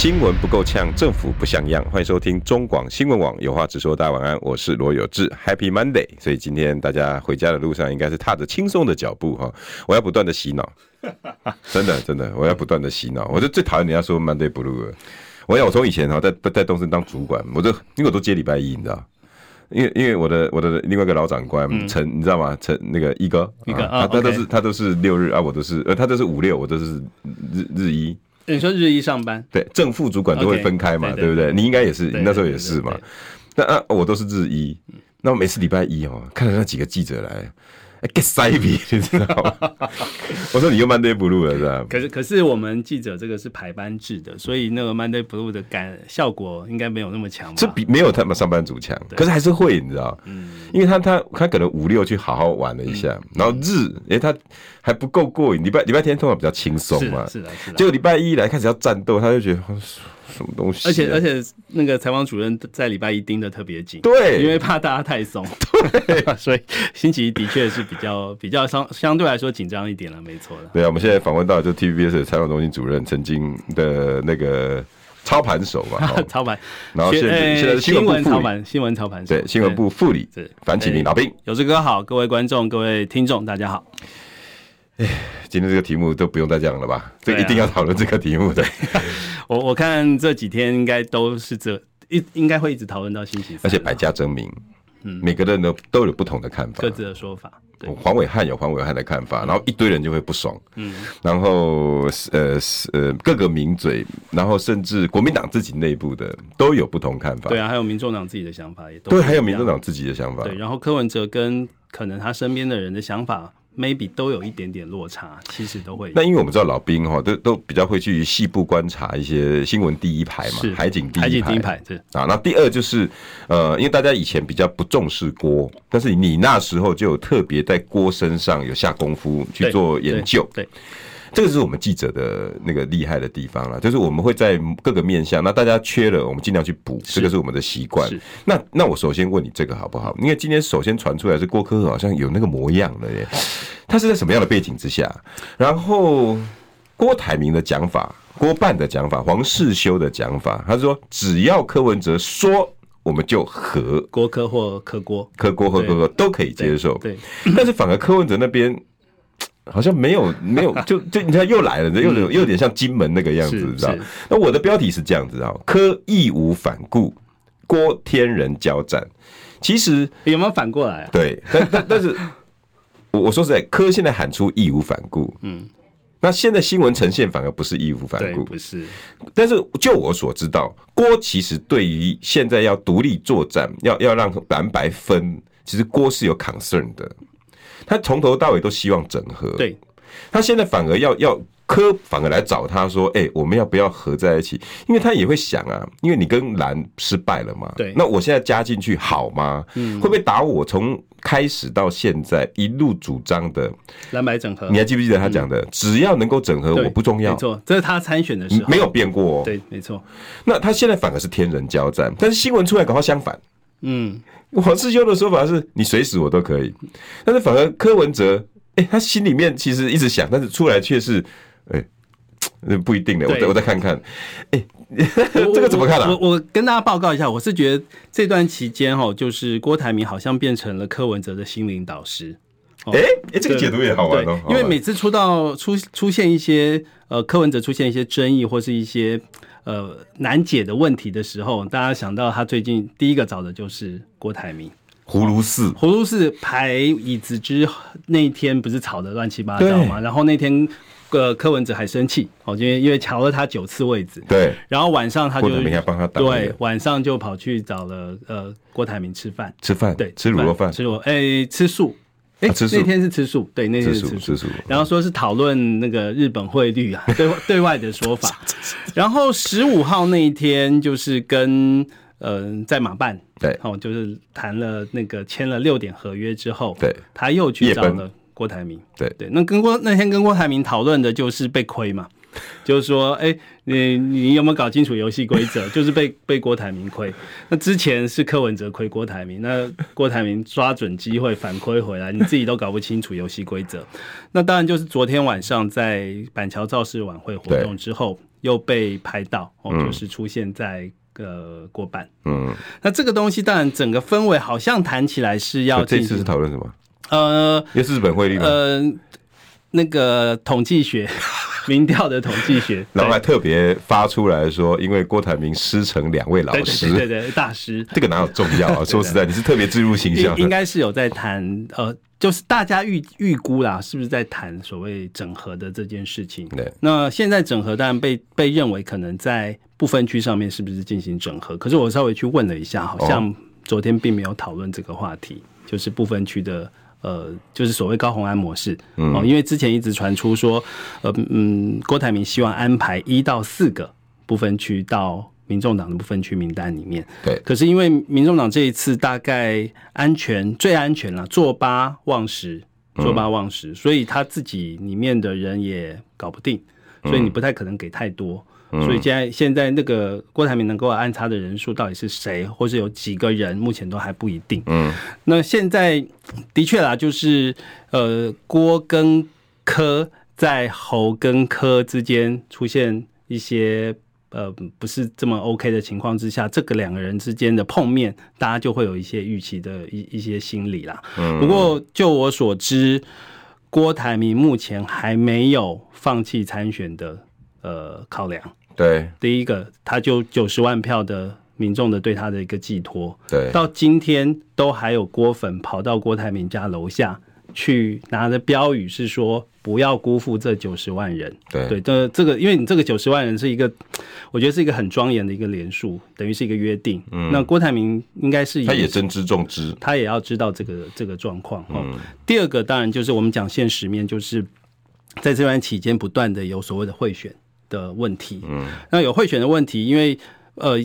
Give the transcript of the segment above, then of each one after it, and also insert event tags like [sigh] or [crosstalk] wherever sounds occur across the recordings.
新闻不够呛，政府不像样。欢迎收听中广新闻网，有话直说。大家晚安，我是罗有志，Happy Monday。所以今天大家回家的路上，应该是踏着轻松的脚步哈。我要不断的洗脑，[laughs] 真的真的，我要不断的洗脑。我就最讨厌人家说 Monday Blue 了。我要我从以前哈，在在东森当主管，我都因为我都接礼拜一，你知道？因为因为我的我的另外一个老长官陈、嗯，你知道吗？陈那个一哥，一哥啊，他都是他都是六日啊，我都是呃，他都是五六，我都是日日一。你说日一上班，对，正副主管都会分开嘛，okay, 对，对，对，对不对？你应该也是，你那时候也是嘛。那啊，我都是日一，那每次礼拜一哦，看到那几个记者来。Get 塞比，[laughs] 你知道吗？[laughs] 我说你又 Monday Blue 了，是吧？可是可是我们记者这个是排班制的，所以那个 Monday Blue 的感效果应该没有那么强。这比没有他们上班族强，可是还是会，你知道？嗯，因为他他他可能五六去好好玩了一下，嗯、然后日哎、欸、他还不够过瘾，礼拜礼拜天通常比较轻松嘛，是的，是的。结果礼拜一来开始要战斗，他就觉得。什么东西、啊？而且而且，那个采访主任在礼拜一盯得特别紧，对，因为怕大家太松，对，[laughs] 所以星期一的确是比较 [laughs] 比较相相对来说紧张一点了，没错的。对啊，我们现在访问到就 TVBS 的采访中心主任，曾经的那个操盘手嘛，[laughs] 操盘，然后现在、欸、现在是新闻操盘，新闻操盘手对，新闻部副理对樊启明老兵，有志哥好，各位观众、各位听众，大家好。哎，今天这个题目都不用再讲了吧？这一定要讨论这个题目的。我我看这几天应该都是这一应该会一直讨论到星期三，而且百家争鸣，嗯，每个人都都有不同的看法，各自的说法。黄伟汉有黄伟汉的看法，然后一堆人就会不爽，嗯，然后呃呃各个名嘴，然后甚至国民党自己内部的都有不同看法。对啊，还有民众党自己的想法也都对，还有民众党自己的想法。对，然后柯文哲跟可能他身边的人的想法。Maybe 都有一点点落差，其实都会。那因为我们知道老兵哈，都都比较会去细部观察一些新闻第一排嘛，海景第一排，第一排啊。那第二就是呃，因为大家以前比较不重视锅，但是你那时候就有特别在锅身上有下功夫去做研究，对。对这个是我们记者的那个厉害的地方了，就是我们会在各个面向，那大家缺了，我们尽量去补，这个是我们的习惯。那那我首先问你这个好不好？因为今天首先传出来是郭柯好像有那个模样了耶，他是在什么样的背景之下？然后郭台铭的讲法，郭办的讲法，黄世修的讲法，他说只要柯文哲说，我们就和郭科或柯郭，柯郭或柯郭都可以接受。对，但是反而柯文哲那边。好像没有 [laughs] 没有，就就你看又来了，又有又有点像金门那个样子，你知道？那我的标题是这样子啊，科义无反顾，郭天人交战。其实有没有反过来啊？对，但但但是，我我说实在，科现在喊出义无反顾，嗯，那现在新闻呈现反而不是义无反顾，不是。但是就我所知道，郭其实对于现在要独立作战，要要让蓝白分，其实郭是有 concern 的。他从头到尾都希望整合，对，他现在反而要要科反而来找他说，哎、欸，我们要不要合在一起？因为他也会想啊，因为你跟蓝失败了嘛，对，那我现在加进去好吗？嗯，会不会打我？从开始到现在一路主张的蓝白整合，你还记不记得他讲的？只要能够整合，我不重要。没错，这是他参选的时候没有变过哦。对，没错。那他现在反而是天人交战，但是新闻出来刚好相反。嗯。黄世修的说法是你随时我都可以，但是反而柯文哲，哎、欸，他心里面其实一直想，但是出来却是，哎、欸，不一定的。我再我再看看，哎、欸，[laughs] 这个怎么看啊？我我，我跟大家报告一下，我是觉得这段期间哈，就是郭台铭好像变成了柯文哲的心灵导师。哎、欸、哎、欸，这个解读也好玩哦，因为每次出到出出现一些呃柯文哲出现一些争议或是一些。呃，难解的问题的时候，大家想到他最近第一个找的就是郭台铭。葫芦寺，葫芦寺排椅子之那一天不是吵得乱七八糟嘛？然后那天，呃，柯文哲还生气，哦，因为因为瞧了他九次位置。对。然后晚上他就帮他打。对，晚上就跑去找了呃郭台铭吃饭。吃饭。对，吃卤肉饭。吃卤，哎、欸，吃素。哎、欸，那天是吃素，对，那天是吃素，吃素。然后说是讨论那个日本汇率啊，对对外的说法。[laughs] 然后十五号那一天就是跟呃，在马办对，哦，就是谈了那个签了六点合约之后，对，他又去找了郭台铭，对。对，那跟郭那天跟郭台铭讨论的就是被亏嘛。[laughs] 就是说，哎、欸，你你有没有搞清楚游戏规则？[laughs] 就是被被郭台铭亏。那之前是柯文哲亏郭台铭，那郭台铭抓准机会反亏回来，你自己都搞不清楚游戏规则。那当然就是昨天晚上在板桥造势晚会活动之后，又被拍到哦，就是出现在呃过半。嗯，那这个东西当然整个氛围好像谈起来是要这次是讨论什么？呃，也是日本汇率吗？呃，那个统计学。民调的统计学，然后还特别发出来说，因为郭台铭师承两位老师，对对，大师，[laughs] 这个哪有重要啊？[laughs] 说实在，你是特别置入形象，应该是有在谈，呃，就是大家预预估啦，是不是在谈所谓整合的这件事情？对，那现在整合当然被被认为可能在不分区上面是不是进行整合？可是我稍微去问了一下，好像昨天并没有讨论这个话题，就是不分区的。呃，就是所谓高红安模式，哦，因为之前一直传出说，呃，嗯，郭台铭希望安排一到四个不分区到民众党的不分区名单里面，对。可是因为民众党这一次大概安全最安全了，坐八望十，坐八望十，所以他自己里面的人也搞不定，所以你不太可能给太多。所以现在现在那个郭台铭能够安插的人数到底是谁，或是有几个人，目前都还不一定。嗯，那现在的确啦，就是呃郭跟柯在侯跟柯之间出现一些呃不是这么 OK 的情况之下，这个两个人之间的碰面，大家就会有一些预期的一一些心理啦。嗯，不过就我所知，郭台铭目前还没有放弃参选的呃考量。对，第一个，他就九十万票的民众的对他的一个寄托，对，到今天都还有郭粉跑到郭台铭家楼下去拿着标语，是说不要辜负这九十万人。对，对，这这个，因为你这个九十万人是一个，我觉得是一个很庄严的一个连数，等于是一个约定。嗯，那郭台铭应该是他也真知重知，他也要知道这个这个状况。嗯，第二个当然就是我们讲现实面，就是在这段期间不断的有所谓的贿选。的问题，嗯，那有贿选的问题，因为呃，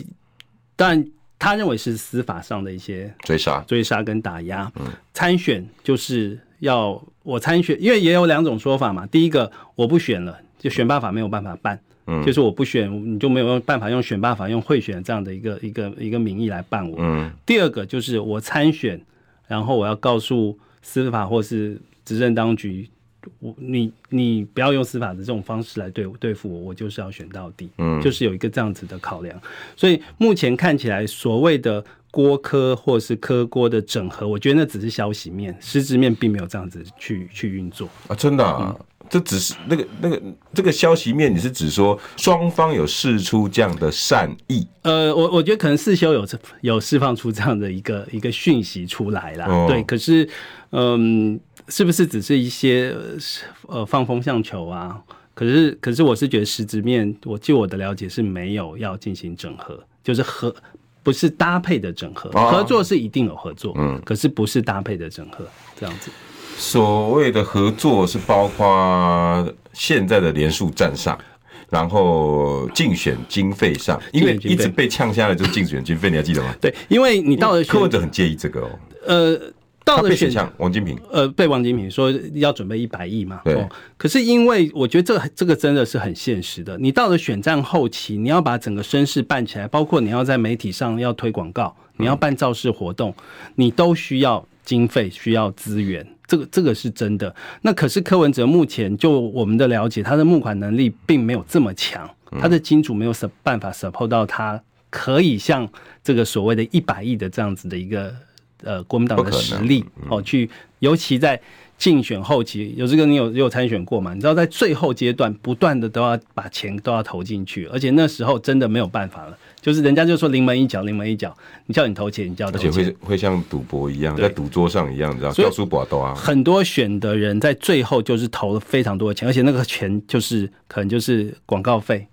但他认为是司法上的一些追杀、追杀跟打压。嗯，参选就是要我参选，因为也有两种说法嘛。第一个，我不选了，就选办法没有办法办，嗯，就是我不选，你就没有办法用选办法、用贿选这样的一个一个一个名义来办我。嗯，第二个就是我参选，然后我要告诉司法或是执政当局。我你你不要用司法的这种方式来对对付我，我就是要选到底，嗯，就是有一个这样子的考量。所以目前看起来，所谓的郭科或是科郭的整合，我觉得那只是消息面，实质面并没有这样子去去运作啊！真的啊，嗯、这只是那个那个这个消息面，你是指说双方有释出这样的善意？呃，我我觉得可能世修有有释放出这样的一个一个讯息出来啦，哦、对，可是嗯。是不是只是一些呃放风向球啊？可是可是我是觉得实质面，我据我的了解是没有要进行整合，就是合不是搭配的整合，合作是一定有合作，嗯，可是不是搭配的整合这样子。所谓的合作是包括现在的连署站上，然后竞选经费上，因为一直被呛下来就是竞选经费，你还记得吗？对，因为你到了柯文哲很介意这个哦，呃。到了选项，王金平呃，被王金平说要准备一百亿嘛。对、哦。可是因为我觉得这这个真的是很现实的。你到了选战后期，你要把整个声势办起来，包括你要在媒体上要推广告，你要办造势活动，你都需要经费，需要资源。这个这个是真的。那可是柯文哲目前就我们的了解，他的募款能力并没有这么强，他的金主没有什办法 support 到他可以像这个所谓的一百亿的这样子的一个。呃，国民党的实力哦，去尤其在竞选后期，有这个你有有参选过嘛？你知道在最后阶段，不断的都要把钱都要投进去，而且那时候真的没有办法了，就是人家就说临门一脚，临门一脚，你叫你投钱，你叫投钱，而且会会像赌博一样，在赌桌上一样，你知道，叫输博多啊。很多选的人在最后就是投了非常多的钱，而且那个钱就是可能就是广告费。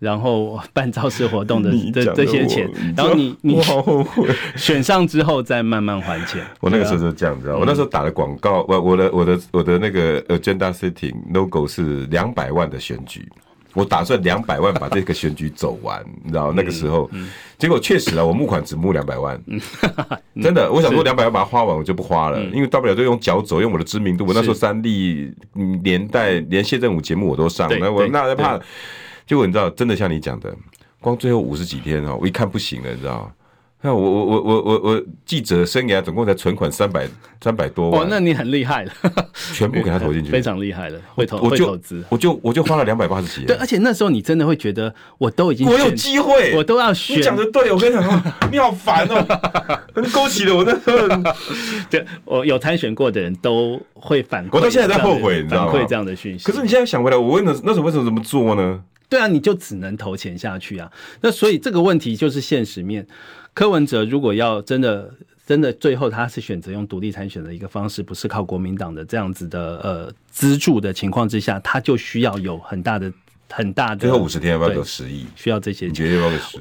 然后办造势活动的 [laughs] 这这些钱，然后你 [laughs] 你 [laughs] 选上之后再慢慢还钱。我那个时候是这样子啊，我那时候打的广告，我我的我的我的那个 agenda setting logo 是两百万的选举，我打算两百万把这个选举走完，你知道那个时候，结果确实啊，我募款只募两百万，真的，我想说两百万把它花完，我就不花了，因为大不了就用脚走，用我的知名度，我那时候三立年代连谢振武节目我都上，那我那怕，结果你知道，真的像你讲的，光最后五十几天哦，我一看不行了，你知道。那我我我我我我记者生涯总共才存款三百三百多万，哦，那你很厉害了，全部给他投进去，非常厉害了，会投会投资，我就我就花了两百八十几。对，而且那时候你真的会觉得我都已经我有机会，我都要选。你讲的对，我跟你讲，[laughs] 你好烦哦，勾起了我那时候。对，我有参选过的人都会反，我到现在在后悔，你知道吗？反馈这样的讯息。可是你现在想回来，我问的那时候为什么这么做呢？对啊，你就只能投钱下去啊。那所以这个问题就是现实面。柯文哲如果要真的真的最后他是选择用独立参选的一个方式，不是靠国民党的这样子的呃资助的情况之下，他就需要有很大的很大的最后五十天要不要有十亿？需要这些钱。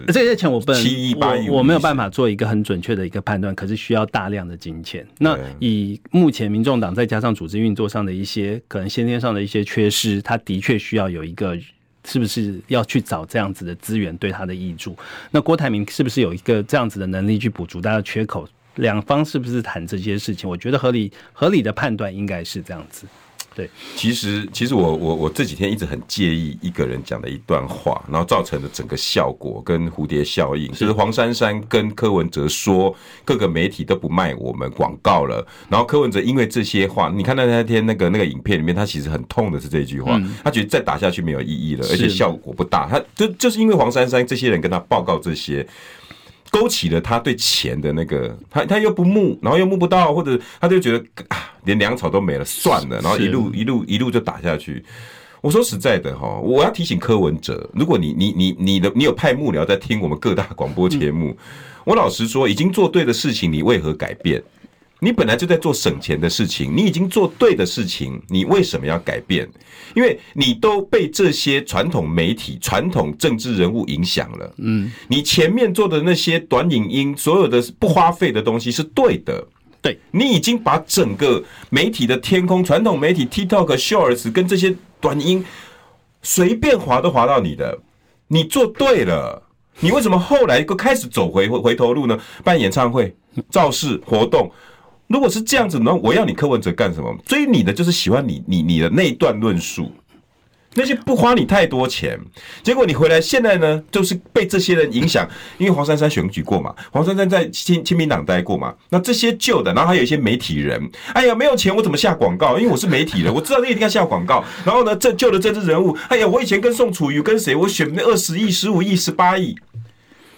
这些钱我不能七亿八亿，我没有办法做一个很准确的一个判断，可是需要大量的金钱。那以目前民众党再加上组织运作上的一些可能先天上的一些缺失，他的确需要有一个。是不是要去找这样子的资源对他的益助？那郭台铭是不是有一个这样子的能力去补足他的缺口？两方是不是谈这些事情？我觉得合理合理的判断应该是这样子。对，其实其实我我我这几天一直很介意一个人讲的一段话，然后造成的整个效果跟蝴蝶效应，就是黄珊珊跟柯文哲说各个媒体都不卖我们广告了，然后柯文哲因为这些话，你看到那天那个那个影片里面，他其实很痛的是这句话，他觉得再打下去没有意义了，而且效果不大，他就就是因为黄珊珊这些人跟他报告这些。勾起了他对钱的那个，他他又不募，然后又募不到，或者他就觉得啊，连粮草都没了，算了，然后一路一路一路就打下去。我说实在的哈，我要提醒柯文哲，如果你你你你的你有派幕僚在听我们各大广播节目，我老实说，已经做对的事情，你为何改变？你本来就在做省钱的事情，你已经做对的事情，你为什么要改变？因为你都被这些传统媒体、传统政治人物影响了。嗯，你前面做的那些短影音，所有的不花费的东西是对的。对，你已经把整个媒体的天空，传统媒体 TikTok、Shorts 跟这些短音随便划都划到你的，你做对了。你为什么后来又开始走回回头路呢？办演唱会、造势活动。如果是这样子，那我要你柯文哲干什么？追你的就是喜欢你你你的那一段论述，那些不花你太多钱，结果你回来现在呢，就是被这些人影响。因为黄珊珊选举过嘛，黄珊珊在亲亲民党待过嘛，那这些旧的，然后还有一些媒体人，哎呀，没有钱我怎么下广告？因为我是媒体人，我知道你一定要下广告。然后呢，这旧的政治人物，哎呀，我以前跟宋楚瑜跟谁，我选那二十亿、十五亿、十八亿。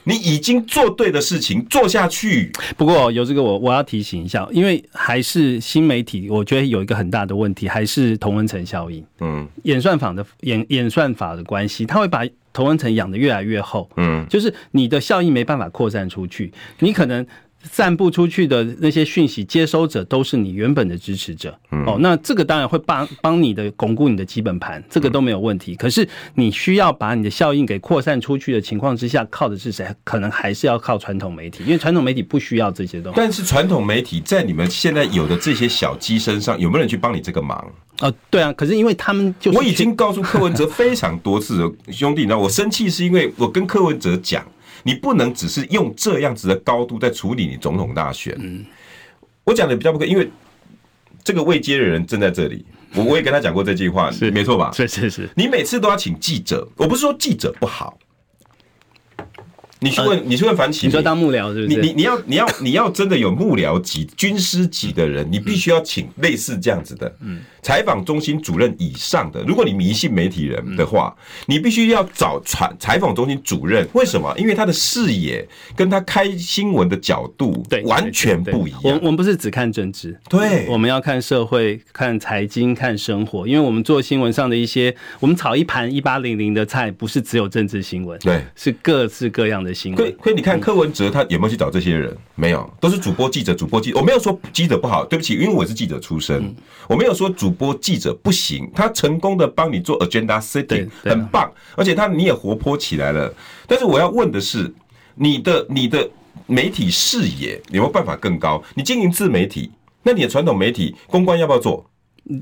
你已经做对的事情，做下去。不过有这个我我要提醒一下，因为还是新媒体，我觉得有一个很大的问题，还是同温层效应。嗯，演算法的演演算法的关系，它会把同温层养得越来越厚。嗯，就是你的效应没办法扩散出去，你可能。散布出去的那些讯息接收者都是你原本的支持者，哦，那这个当然会帮帮你的巩固你的基本盘，这个都没有问题。可是你需要把你的效应给扩散出去的情况之下，靠的是谁？可能还是要靠传统媒体，因为传统媒体不需要这些东西。但是传统媒体在你们现在有的这些小鸡身上，有没有人去帮你这个忙？哦，对啊，可是因为他们就我已经告诉柯文哲非常多次了，兄弟，你知道我生气是因为我跟柯文哲讲。你不能只是用这样子的高度在处理你总统大选。嗯，我讲的比较不可，因为这个未接的人正在这里，我我也跟他讲过这句话，是没错吧？是是是，你每次都要请记者，我不是说记者不好。你去问，你去问樊启，你说当幕僚是不是？你你你要你要你要真的有幕僚级、军师级的人，你必须要请类似这样子的，嗯，采访中心主任以上的。如果你迷信媒体人的话，你必须要找传采访中心主任。为什么？因为他的视野跟他开新闻的角度对完全不一样。我我们不是只看政治，对，我们要看社会、看财经、看生活。因为我们做新闻上的一些，我们炒一盘一八零零的菜，不是只有政治新闻，对，是各式各样的。可以，可以，你看柯文哲他有没有去找这些人？没有，都是主播、记者、主播、记者。我没有说记者不好，对不起，因为我是记者出身，我没有说主播、记者不行。他成功的帮你做 agenda setting，很棒，而且他你也活泼起来了。但是我要问的是，你的你的媒体视野有没有办法更高？你经营自媒体，那你的传统媒体公关要不要做？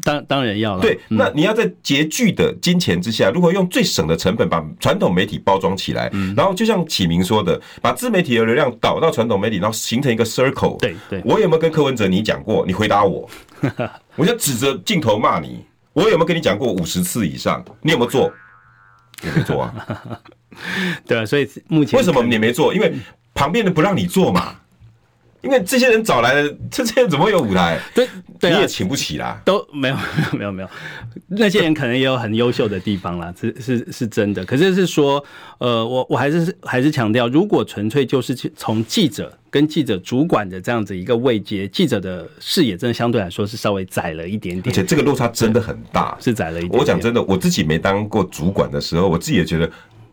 当当然要了。对，那你要在拮据的金钱之下，如何用最省的成本把传统媒体包装起来？然后就像启明说的，把自媒体的流量导到传统媒体，然后形成一个 circle。对对，我有没有跟柯文哲你讲过？你回答我，[laughs] 我就指着镜头骂你。我有没有跟你讲过五十次以上？你有没有做？你没做啊。[laughs] 对啊，所以目前为什么你没做？因为旁边的不让你做嘛。因为这些人找来的，这些人怎么会有舞台？对，对啊，你也请不起啦。都没有，没有，[laughs] 没有，没有。那些人可能也有很优秀的地方啦，[laughs] 是是是真的。可是是说，呃，我我还是还是强调，如果纯粹就是从记者跟记者主管的这样子一个位阶，记者的视野真的相对来说是稍微窄了一点点，而且这个落差真的很大，是窄了一点点。我讲真的，我自己没当过主管的时候，我自己也觉得。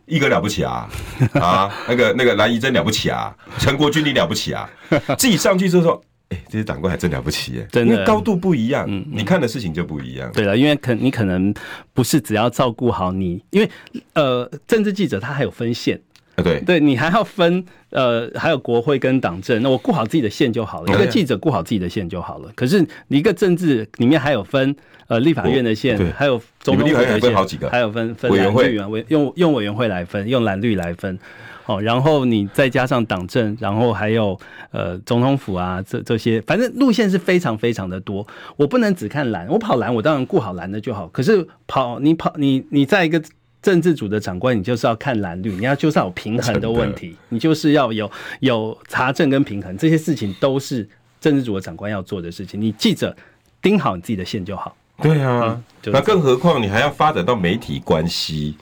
一哥了不起啊，[laughs] 啊，那个那个蓝怡真了不起啊，陈国军你了不起啊，自己上去之后说，哎、欸，这些长官还真了不起耶，真的高度不一样，嗯，你看的事情就不一样。对了，因为可你可能不是只要照顾好你，因为呃，政治记者他还有分线。对，对你还要分，呃，还有国会跟党政，那我顾好自己的线就好了。一个记者顾好自己的线就好了。可是你一个政治里面还有分，呃，立法院的线，还有总统府的线，还有分分蓝绿啊，委用用委员会来分，用蓝绿来分。哦，然后你再加上党政，然后还有呃总统府啊，这这些，反正路线是非常非常的多。我不能只看蓝，我跑蓝，我当然顾好蓝的就好。可是跑你跑你你在一个。政治组的长官，你就是要看蓝绿，你要就是要有平衡的问题，你就是要有有查证跟平衡，这些事情都是政治组的长官要做的事情。你记者盯好你自己的线就好。对啊，那更何况你还要发展到媒体关系。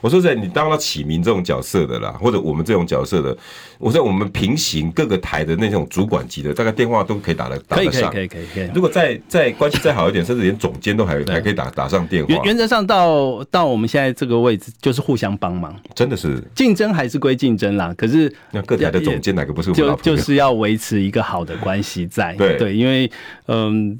我说在你当了启明这种角色的啦，或者我们这种角色的，我说我们平行各个台的那种主管级的，大概电话都可以打得打得上。可以可以可以可以。如果再再关系再好一点，甚至连总监都还还可以打打上电话。原原则上到到我们现在这个位置，就是互相帮忙。真的是竞争还是归竞争啦，可是那各台的总监哪个不是我们就就是要维持一个好的关系在。对对，因为嗯。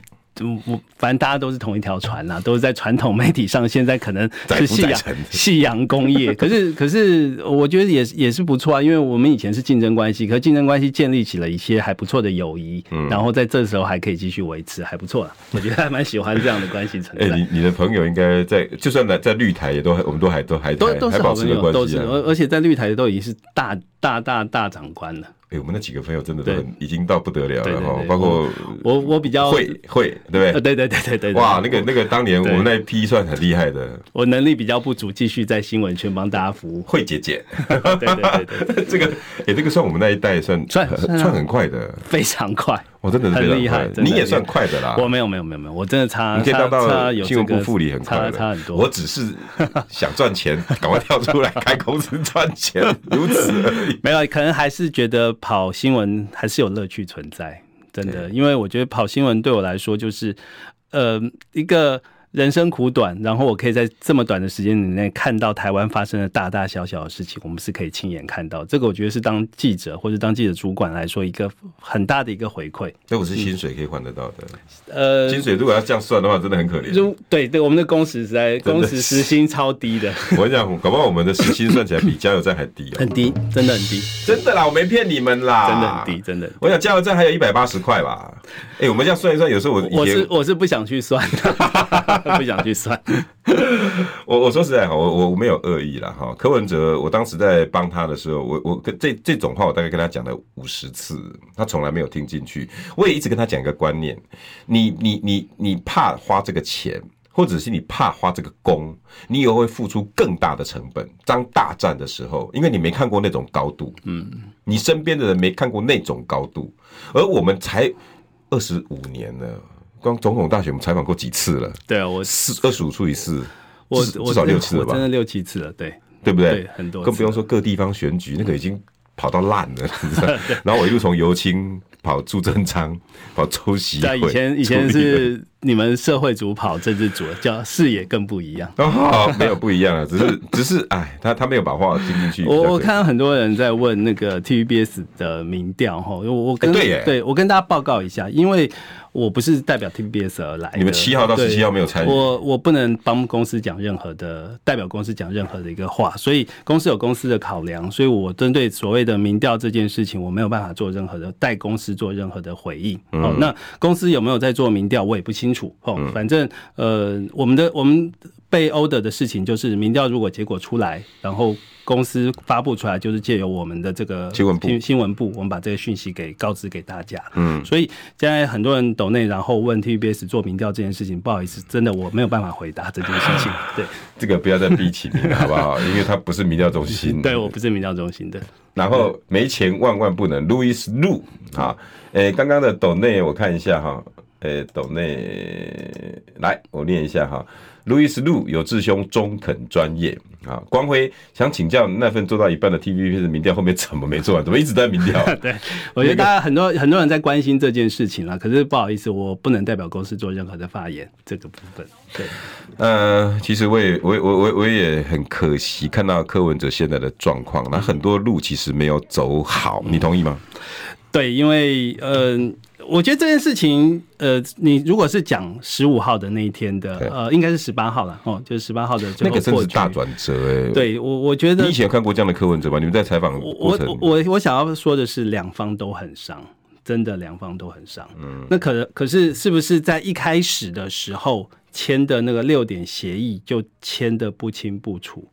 我反正大家都是同一条船呐，[laughs] 都是在传统媒体上。现在可能是夕阳 [laughs] 夕阳工业，可是可是我觉得也也是不错啊，因为我们以前是竞争关系，可是竞争关系建立起了一些还不错的友谊，嗯，然后在这时候还可以继续维持，还不错了。我觉得还蛮喜欢这样的关系存 [laughs] 在。哎，你你的朋友应该在，就算在在绿台也都我们都还都还都都是好朋友，都是而而且在绿台都已经是大大大大长官了。哎，我们那几个朋友真的都很已经到不得了了哈，包括我我比较会会对不对？对对对对对。哇，那个那个当年我们那一批算很厉害的。我能力比较不足，继续在新闻圈帮大家服务。慧姐姐，对对对对，[laughs] 这个哎，这个算我们那一代算算算很快的，非常快。我真的是很厉害，你也算快的啦。我没有没有没有没有，我真的差。你可以当到新闻部副理很快的，差很多。我只是想赚钱，赶快跳出来开公司赚钱，如此而已。[laughs] 没有，可能还是觉得跑新闻还是有乐趣存在，真的。因为我觉得跑新闻对我来说就是，呃，一个。人生苦短，然后我可以在这么短的时间里面看到台湾发生的大大小小的事情，我们是可以亲眼看到。这个我觉得是当记者或者当记者主管来说一个很大的一个回馈。这我是薪水可以换得到的。呃，薪水如果要这样算的话，真的很可怜。如对对，我们的工时实在工时时薪超低的。我跟你讲，搞不好我们的时薪算起来比加油站还低，很低，真的很低，真的啦，我没骗你们啦，真的很低，真的。我想加油站还有一百八十块吧。哎，我们这样算一算，有时候我我是我是不想去算的，[laughs] 不想去算。[laughs] 我我说实在哈，我我我没有恶意啦哈。柯文哲，我当时在帮他的时候，我我跟这这种话，我大概跟他讲了五十次，他从来没有听进去。我也一直跟他讲一个观念：你你你你怕花这个钱，或者是你怕花这个工，你以后会付出更大的成本。当大战的时候，因为你没看过那种高度，嗯，你身边的人没看过那种高度，而我们才二十五年了。刚总统大选，我们采访过几次了？对啊，我四二十五除以四，我至少六次了吧？真的六七次了，对对不对？对，很多，更不用说各地方选举，那个已经跑到烂了？[laughs] 然后我一路从尤青跑朱正昌，跑周习会，以前以前是。你们社会组跑政治组，叫视野更不一样。哦，没有不一样啊，只是只是哎，他他没有把话听进去。我我看到很多人在问那个 TVBS 的民调哈，我我跟、欸、对，对我跟大家报告一下，因为我不是代表 TVBS 而来，你们七号到十七号没有参与，我我不能帮公司讲任何的代表公司讲任何的一个话，所以公司有公司的考量，所以我针对所谓的民调这件事情，我没有办法做任何的代公司做任何的回应。哦、嗯，那公司有没有在做民调，我也不清楚。楚哦。反正呃，我们的我们被 order 的事情就是，民调如果结果出来，然后。公司发布出来就是借由我们的这个新闻部，新闻部，我们把这个讯息给告知给大家。嗯，所以现在很多人抖内，然后问 TVBS 做民调这件事情，不好意思，真的我没有办法回答这件事情。[laughs] 对，这个不要再逼起你了，好不好？因为他不是民调中心。[laughs] 对，我不是民调中心的。然后没钱万万不能，Louis Lu 啊，诶，刚刚的抖内我看一下哈，诶，抖内来我念一下哈。路易斯路有志兄中肯专业啊，光辉想请教那份做到一半的 TVBS 的民调后面怎么没做完？怎么一直在民调？[laughs] 对，我觉得大家很多很多人在关心这件事情了，可是不好意思，我不能代表公司做任何的发言，这个部分。对，呃，其实我也我我我我也很可惜看到柯文哲现在的状况，那很多路其实没有走好，你同意吗？对，因为嗯。呃我觉得这件事情，呃，你如果是讲十五号的那一天的，呃，应该是十八号了哦，就是十八号的最后那个真是大转折哎。对我，我觉得你以前有看过这样的柯文哲吧？你们在采访我，我我我想要说的是，两方都很伤，真的两方都很伤。嗯，那可可是是不是在一开始的时候签的那个六点协议就签的不清不楚？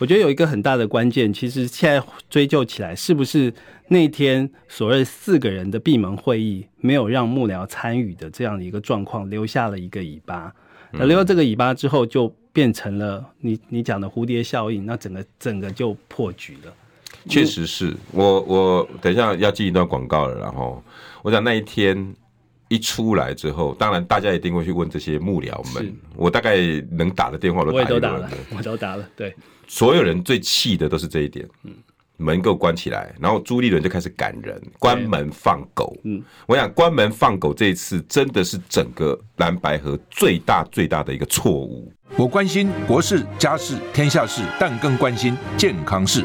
我觉得有一个很大的关键，其实现在追究起来，是不是那天所谓四个人的闭门会议没有让幕僚参与的这样的一个状况，留下了一个尾巴。那留了这个尾巴之后，就变成了你你讲的蝴蝶效应，那整个整个就破局了。确实是我我等一下要进一段广告了，然后我想那一天一出来之后，当然大家一定会去问这些幕僚们，我大概能打的电话都打都打了，我都打了，对。所有人最气的都是这一点，门给我关起来，然后朱立伦就开始赶人，关门放狗。嗯，我想关门放狗这一次真的是整个蓝白河最大最大的一个错误。我关心国事、家事、天下事，但更关心健康事。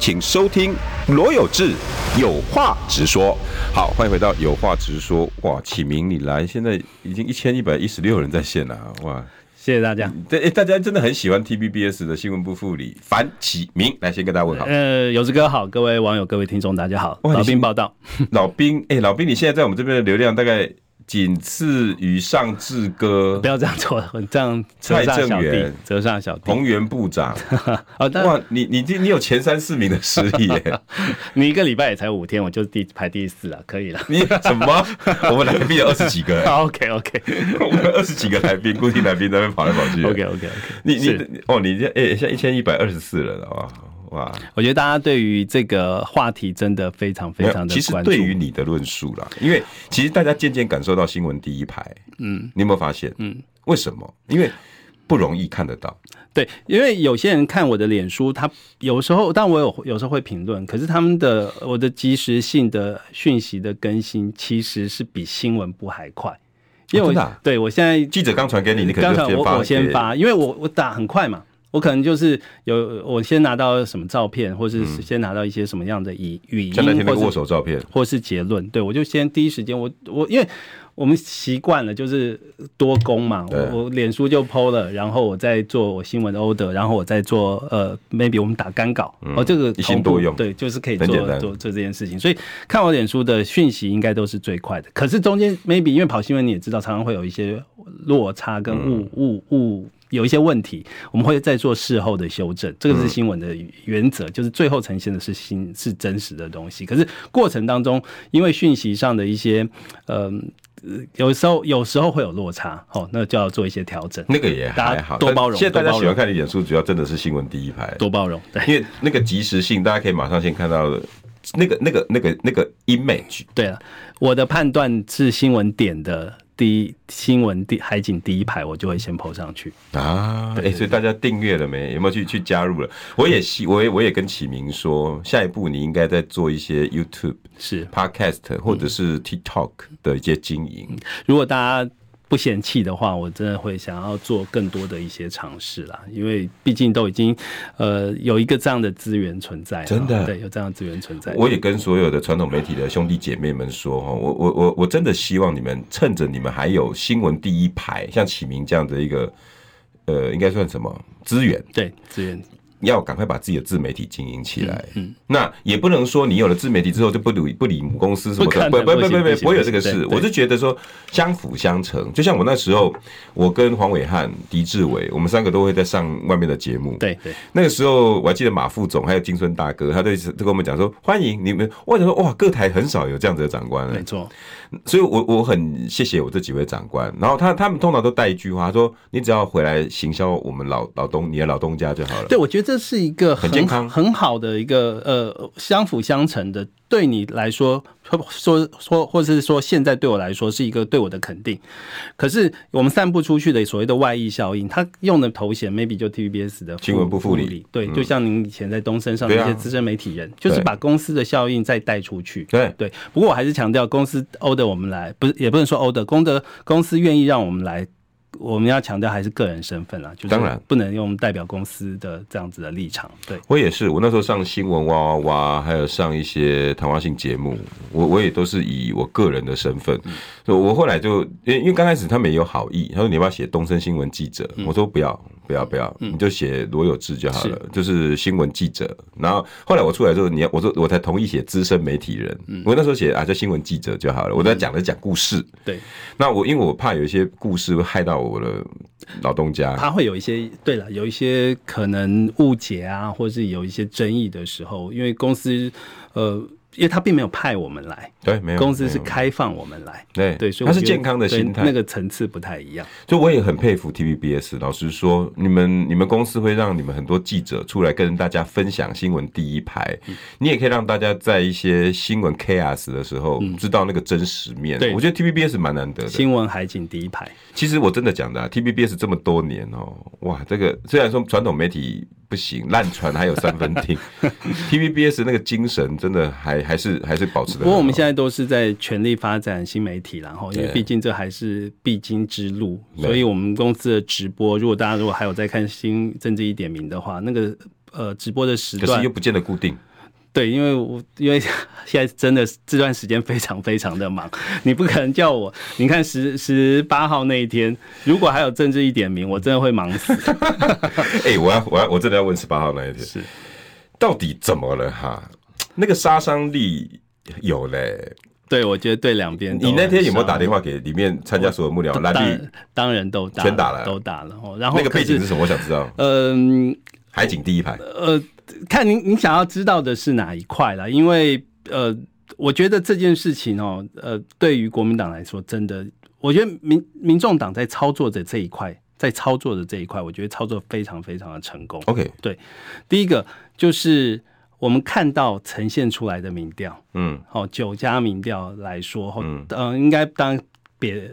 请收听罗有志有话直说。好，欢迎回到有话直说。哇，启明你来，现在已经一千一百一十六人在线了。哇，谢谢大家。对，大家真的很喜欢 TBBS 的新闻部副理樊启明，来先跟大家问好。呃，有志哥好，各位网友、各位听众，大家好。老兵报道，老兵，哎、欸，老兵，你现在在我们这边的流量大概？仅次于上志哥，不要这样做，这 [laughs] 样蔡正元、折上小弟、彭元部长。[laughs] 哇，你你你有前三四名的实力耶！[laughs] 你一个礼拜也才五天，我就第排第四了，可以了。你什么？我们来宾有二十几个。OK OK，我们二十几个来宾，固定来宾在那边跑来跑去。OK OK OK，你你哦，你这哎，现在一千一百二十四了，好吧？哇，我觉得大家对于这个话题真的非常非常的关注。其实对于你的论述啦，因为其实大家渐渐感受到新闻第一排，嗯，你有没有发现？嗯，为什么？因为不容易看得到。对，因为有些人看我的脸书，他有时候，但我有有时候会评论，可是他们的我的及时性的讯息的更新，其实是比新闻部还快。因为我、哦啊、对我现在记者刚传给你，你可能就先发，我我先发，因为我我打很快嘛。我可能就是有，我先拿到什么照片，或是先拿到一些什么样的语语音，那天握手照片，或是结论。对，我就先第一时间，我我因为我们习惯了就是多工嘛，我我脸书就 PO 了，然后我再做我新闻的 order，然后我再做呃 maybe 我们打干稿，哦这个一心多用，对，就是可以做做做这件事情。所以看我脸书的讯息应该都是最快的，可是中间 maybe 因为跑新闻你也知道，常常会有一些落差跟误误误。有一些问题，我们会再做事后的修正。这个是新闻的原则，就是最后呈现的是新是真实的东西。可是过程当中，因为讯息上的一些，嗯、呃，有时候有时候会有落差，哦，那就要做一些调整。那个也还好，多包容。现在大家喜欢看的演出，主要真的是新闻第一排，多包容。对，因为那个及时性，大家可以马上先看到的那个那个那个那个 image。对了，我的判断是新闻点的。第一新闻第海景第一排，我就会先 po 上去啊！哎、欸，所以大家订阅了没？有没有去去加入了？我也希，我也我也跟启明说，下一步你应该在做一些 YouTube 是 Podcast 或者是 TikTok 的一些经营。如果大家不嫌弃的话，我真的会想要做更多的一些尝试啦。因为毕竟都已经呃有一个这样的资源存在，真的对有这样的资源存在。我也跟所有的传统媒体的兄弟姐妹们说哈，我我我我真的希望你们趁着你们还有新闻第一排，像启明这样的一个呃，应该算什么资源？对资源。要赶快把自己的自媒体经营起来。嗯，那也不能说你有了自媒体之后就不理不理母公司什么的，不不不不不，不会有这个事。我是觉得说相辅相成，就像我那时候，我跟黄伟汉、狄志伟，我们三个都会在上外面的节目。对对，那个时候我还记得马副总还有金孙大哥，他都都跟我们讲说欢迎你们。我想说哇，各台很少有这样子的长官。没错，所以我我很谢谢我这几位长官。然后他他们通常都带一句话说：你只要回来行销我们老老东你的老东家就好了。对，我觉得。这是一个很健康很好的一个呃相辅相成的，对你来说说说，或者是说现在对我来说是一个对我的肯定。可是我们散布出去的所谓的外溢效应，他用的头衔 maybe 就 TVBS 的新闻部副理，对，就像您以前在东森上的一些资深媒体人，就是把公司的效应再带出去。对对，不过我还是强调，公司 order 我们来，不是也不能说 order，公德公司愿意让我们来。我们要强调还是个人身份啦，就是当然不能用代表公司的这样子的立场。对，我也是，我那时候上新闻哇哇哇，还有上一些谈话性节目，我我也都是以我个人的身份。所以我后来就因为因为刚开始他们也有好意，他说你要不要写东森新闻记者，我说不要。不要不要，你就写罗有志就好了，就是新闻记者。然后后来我出来之后，你要我说我才同意写资深媒体人。我那时候写啊，叫新闻记者就好了。我在讲的讲故事。对，那我因为我怕有一些故事会害到我的老东家，他会有一些对了，有一些可能误解啊，或是有一些争议的时候，因为公司呃。因为他并没有派我们来，对，没有公司是开放我们来，对对，所以他是健康的心态，那个层次不太一样。就我也很佩服 TVBS，老实说，你们你们公司会让你们很多记者出来跟大家分享新闻第一排，你也可以让大家在一些新闻 chaos 的时候知道那个真实面。对，我觉得 TVBS 蛮难得的，新闻海景第一排。其实我真的讲的，TVBS 这么多年哦，哇，这个虽然说传统媒体。不行，烂船还有三分听。[laughs] TVBS 那个精神真的还还是还是保持的。不过我们现在都是在全力发展新媒体，然后因为毕竟这还是必经之路，所以我们公司的直播，如果大家如果还有在看新政治一点名的话，那个呃直播的时段，可是又不见得固定。对，因为我因为 [laughs] 现在真的这段时间非常非常的忙，你不可能叫我。你看十十八号那一天，如果还有政治一点名，我真的会忙死。[laughs] 哎、欸，我要我要我真的要问十八号那一天是到底怎么了哈？那个杀伤力有嘞？对，我觉得对两边。你那天有没有打电话给里面参加所有幕僚？蓝绿当然都打，全打了，都打了。然后那个背景是什么？我想知道。嗯，海景第一排。呃。看您，您想要知道的是哪一块啦？因为呃，我觉得这件事情哦，呃，对于国民党来说，真的，我觉得民民众党在操作的这一块，在操作的这一块，我觉得操作非常非常的成功。OK，对，第一个就是我们看到呈现出来的民调，嗯，好，九家民调来说，嗯，呃，应该当别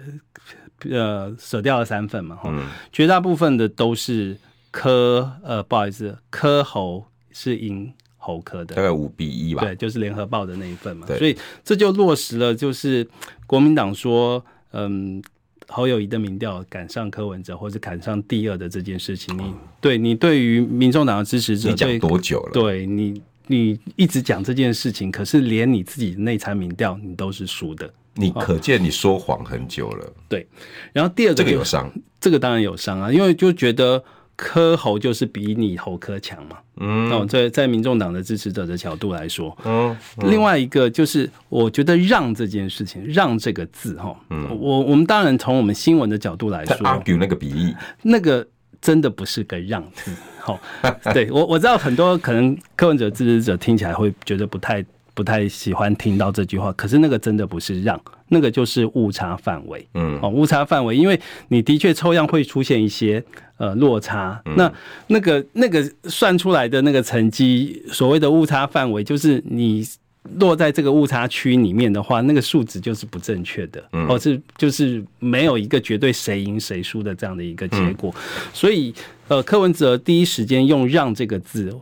呃舍掉了三份嘛，嗯，绝大部分的都是柯，呃，不好意思，柯侯。是赢侯科的，大概五比一吧。对，就是联合报的那一份嘛。所以这就落实了，就是国民党说，嗯，侯友谊的民调赶上柯文哲，或者赶上第二的这件事情，你对你对于民众党的支持者，你讲多久了？对你，你一直讲这件事情，可是连你自己内参民调，你都是输的。你可见你说谎很久了。对，然后第二个这个有伤，这个当然有伤啊，因为就觉得。柯侯就是比你侯柯强嘛，嗯，哦，在在民众党的支持者的角度来说，嗯，另外一个就是我觉得让这件事情，让这个字哈，嗯，我我们当然从我们新闻的角度来说，argue 那个比喻，那个真的不是个让字，好，[laughs] 对我我知道很多可能柯文哲支持者听起来会觉得不太不太喜欢听到这句话，可是那个真的不是让，那个就是误差范围，嗯，哦，误差范围，因为你的确抽样会出现一些。呃，落差，那那个那个算出来的那个成绩，所谓的误差范围，就是你落在这个误差区里面的话，那个数值就是不正确的，嗯。哦，是就是没有一个绝对谁赢谁输的这样的一个结果。所以，呃，柯文哲第一时间用“让”这个字，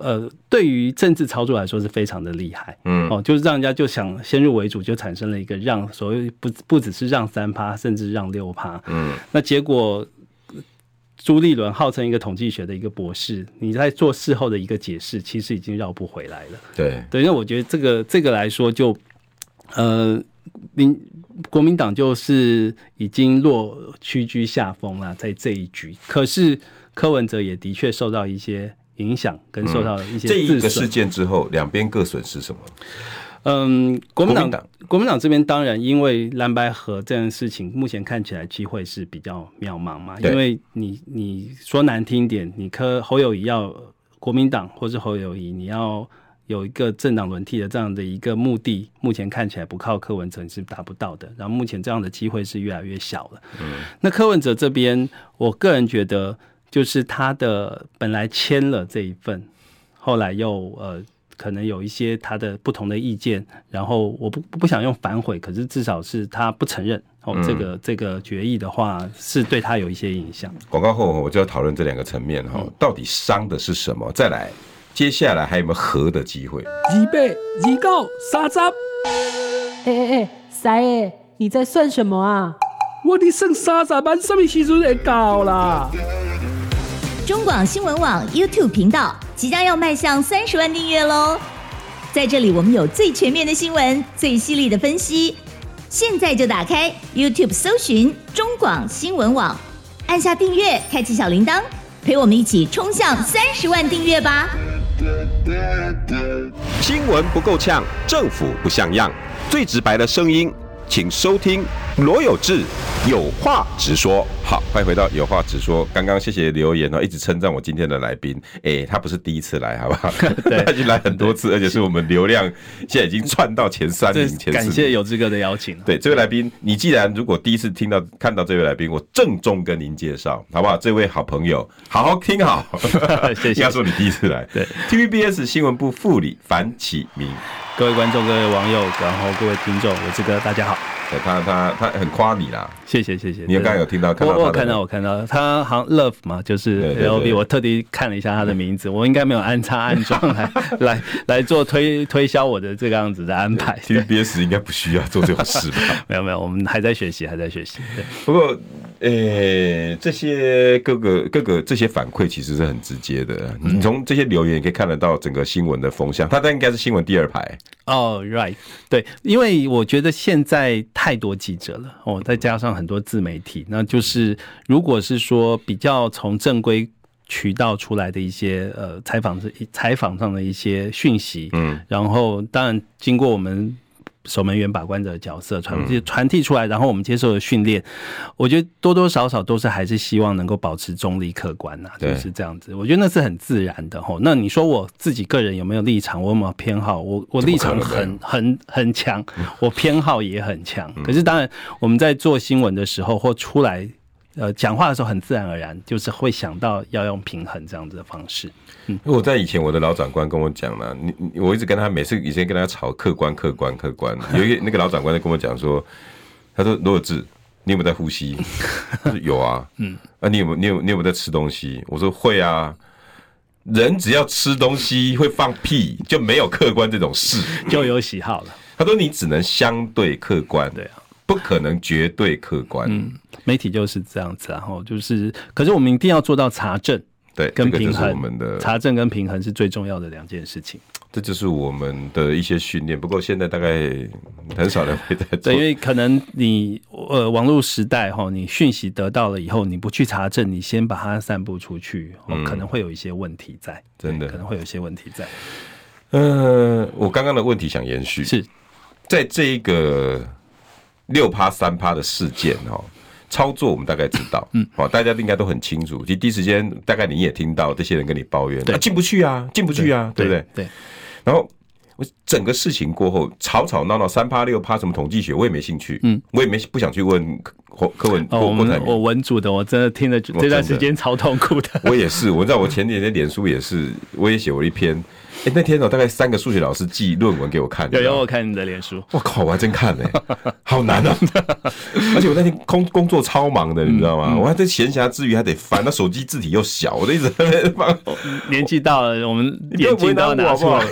呃，对于政治操作来说是非常的厉害，嗯，哦，就是让人家就想先入为主，就产生了一个让所谓不不只是让三趴，甚至让六趴，嗯，那结果朱立伦号称一个统计学的一个博士，你在做事后的一个解释，其实已经绕不回来了，对，对，因为我觉得这个这个来说就，呃，民国民党就是已经落屈居下风了，在这一局，可是柯文哲也的确受到一些。影响跟受到一些、嗯、这一个事件之后，两边各损失什么？嗯，国民党国民党这边当然因为蓝白合这件事情，目前看起来机会是比较渺茫嘛。因为你你说难听点，你柯侯友谊要国民党或是侯友谊，你要有一个政党轮替的这样的一个目的，目前看起来不靠柯文哲是达不到的。然后目前这样的机会是越来越小了。嗯，那柯文哲这边，我个人觉得。就是他的本来签了这一份，后来又呃可能有一些他的不同的意见，然后我不不想用反悔，可是至少是他不承认哦，这个这个决议的话是对他有一些影响。广告后我就要讨论这两个层面哈，到底伤的是什么？再来，接下来还有没有和的机会？二八二九三十，哎哎哎，三爷，你在算什么啊？我的剩三十万，什么时阵会到啦？中广新闻网 YouTube 频道即将要迈向三十万订阅喽！在这里，我们有最全面的新闻、最犀利的分析。现在就打开 YouTube 搜寻中广新闻网，按下订阅，开启小铃铛，陪我们一起冲向三十万订阅吧！新闻不够呛，政府不像样，最直白的声音，请收听罗有志有话直说。好，欢迎回到有话直说。刚刚谢谢留言哦，一直称赞我今天的来宾。哎，他不是第一次来，好不好？[laughs] 对，他已经来很多次，而且是我们流量现在已经窜到前三名、前四名。感谢有志哥的邀请。对，这位来宾，你既然如果第一次听到看到这位来宾，我郑重跟您介绍，好不好？这位好朋友，好好听好。[laughs] 谢谢。应该说你第一次来。对，TVBS 新闻部副理樊启明。各位观众、各位网友，然后各位听众，我志哥，大家好。他他他很夸你啦，谢谢谢谢。你刚刚有听到看到？我看到我看到他好像 Love 嘛，就是 L B。我特地看了一下他的名字，我应该没有安插安装来 [laughs] 来来做推推销我的这个样子的安排。TVBS 应该不需要做这种事吧？[laughs] 没有没有，我们还在学习，还在学习。不过，呃、欸，这些各个各个这些反馈其实是很直接的。你从这些留言也可以看得到整个新闻的风向，他应该是新闻第二排。哦、oh，right，对，因为我觉得现在太多记者了哦，再加上很多自媒体，那就是如果是说比较从正规渠道出来的一些呃采访是采访上的一些讯息，嗯，然后当然经过我们。守门员把关者的角色传递传递出来，然后我们接受的训练，我觉得多多少少都是还是希望能够保持中立客观呐，就是这样子。我觉得那是很自然的吼。那你说我自己个人有没有立场？我有没有偏好？我我立场很很很强，我偏好也很强。可是当然我们在做新闻的时候或出来呃讲话的时候，很自然而然就是会想到要用平衡这样子的方式。嗯，我在以前我的老长官跟我讲了，你我一直跟他每次以前跟他吵客观客观客观，[laughs] 有一个那个老长官就跟我讲说，他说罗有志，你有没有在呼吸？[laughs] 有啊，嗯，啊你有没有你有你有没有在吃东西？我说会啊，人只要吃东西会放屁就没有客观这种事，[laughs] 就有喜好了。他说你只能相对客观，对啊，不可能绝对客观。嗯，媒体就是这样子，然后就是，可是我们一定要做到查证。对，跟平衡，我们的查证跟平衡是最重要的两件事情。这就是我们的一些训练。不过现在大概很少人会在做，对，因为可能你呃网络时代哈，你讯息得到了以后，你不去查证，你先把它散布出去，可能会有一些问题在。嗯、真的可能会有一些问题在。嗯、呃，我刚刚的问题想延续，是在这一个六趴三趴的事件哦。操作我们大概知道，嗯，好，大家应该都很清楚。其实第一时间，大概你也听到这些人跟你抱怨，啊，进不去啊，进不去啊，对不对？对。然后我整个事情过后，吵吵闹闹，三趴六趴什么统计学，我也没兴趣，嗯，我也没不想去问柯文哦，我们我文组的，我真的听了这段时间超痛苦的。我也是，我知道我前几天脸书也是，我也写过一篇。哎、欸，那天哦，大概三个数学老师寄论文给我看。有有，我看你的脸书。我靠，我还真看呢，[laughs] 好难啊！[laughs] 而且我那天工工作超忙的，你知道吗？嗯、我还在闲暇之余还得翻，那手机字体又小，我就一直在那翻。年纪到了，[laughs] 我们眼睛都要拿出来。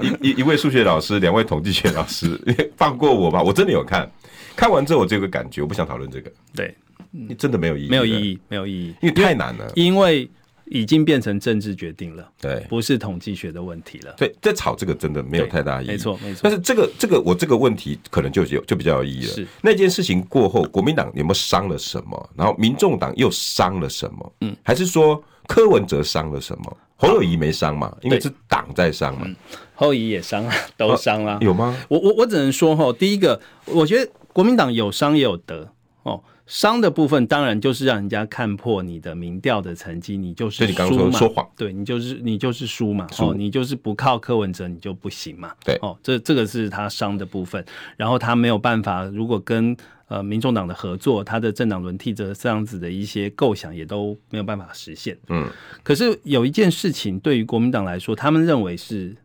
一一一位数学老师，两位统计学老师，放过我吧！我真的有看，看完之后我就有个感觉，我不想讨论这个。对，你真的没有意义，没有意义，没有意义，因为太难了，因为。已经变成政治决定了，对，不是统计学的问题了。对，在吵这个真的没有太大意义，没错没错。但是这个这个我这个问题可能就有就比较有意义了。是那件事情过后，国民党有没有伤了什么？然后民众党又伤了什么？嗯，还是说柯文哲伤了什么？侯友谊没伤嘛？因为是党在伤嘛。侯友宜也伤了，都伤了，有吗？我我我只能说哈，第一个，我觉得国民党有伤也有得哦。伤的部分当然就是让人家看破你的民调的成绩，你就是输嘛。你刚刚说说谎，对你就是你就是输嘛。输哦，你就是不靠柯文哲，你就不行嘛。对，哦，这这个是他伤的部分。然后他没有办法，如果跟呃民众党的合作，他的政党轮替这这样子的一些构想也都没有办法实现。嗯，可是有一件事情对于国民党来说，他们认为是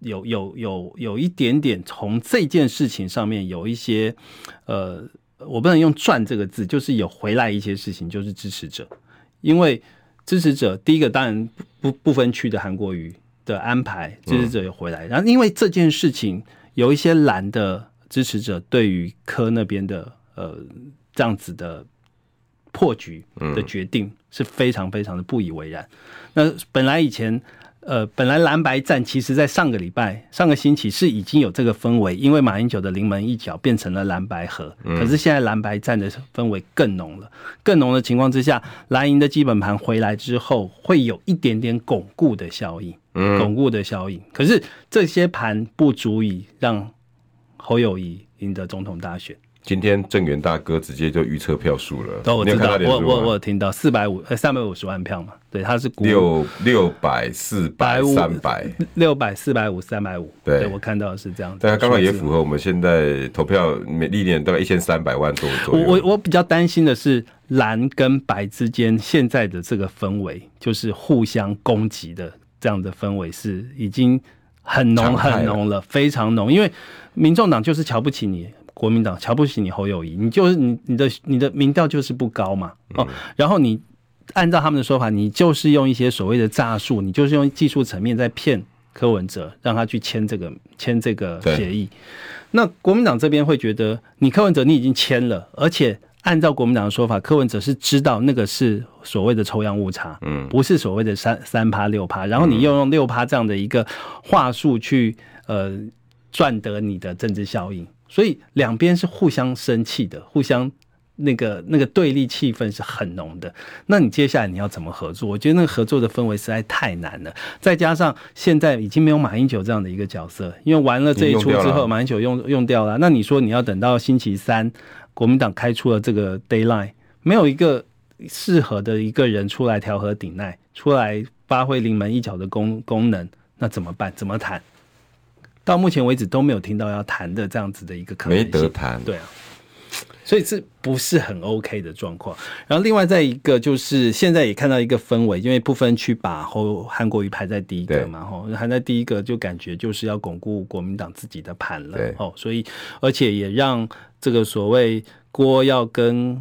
有有有有一点点从这件事情上面有一些呃。我不能用赚这个字，就是有回来一些事情，就是支持者，因为支持者第一个当然不不分区的韩国瑜的安排，支持者有回来，然后因为这件事情有一些蓝的支持者对于柯那边的呃这样子的破局的决定是非常非常的不以为然。那本来以前。呃，本来蓝白战其实，在上个礼拜、上个星期是已经有这个氛围，因为马英九的临门一脚变成了蓝白合。可是现在蓝白战的氛围更浓了，更浓的情况之下，蓝营的基本盘回来之后，会有一点点巩固的效应，巩固的效应。可是这些盘不足以让侯友谊赢得总统大选。今天政源大哥直接就预测票数了，哦我知道，我我我有听到四百五呃三百五十万票嘛，对，他是六六百四百三百。六百四百五三百五，对，我看到的是这样子，但他刚好也符合我们现在投票每历年大概一千三百万多左右。我我我比较担心的是蓝跟白之间现在的这个氛围，就是互相攻击的这样的氛围是已经很浓很浓了，非常浓，因为民众党就是瞧不起你。国民党瞧不起你侯友谊，你就是你你的你的民调就是不高嘛哦，然后你按照他们的说法，你就是用一些所谓的诈术，你就是用技术层面在骗柯文哲，让他去签这个签这个协议。那国民党这边会觉得，你柯文哲你已经签了，而且按照国民党的说法，柯文哲是知道那个是所谓的抽样误差，嗯，不是所谓的三三趴六趴，然后你又用六趴这样的一个话术去呃赚得你的政治效应。所以两边是互相生气的，互相那个那个对立气氛是很浓的。那你接下来你要怎么合作？我觉得那个合作的氛围实在太难了。再加上现在已经没有马英九这样的一个角色，因为完了这一出之后，马英九用用掉了。那你说你要等到星期三，国民党开出了这个 deadline，没有一个适合的一个人出来调和鼎鼐，出来发挥临门一脚的功功能，那怎么办？怎么谈？到目前为止都没有听到要谈的这样子的一个可能性，没得谈。对啊，所以这不是很 OK 的状况。然后另外再一个就是现在也看到一个氛围，因为不分区把后韩国瑜排在第一个嘛，吼，排在第一个就感觉就是要巩固国民党自己的盘了，哦，所以而且也让这个所谓郭要跟。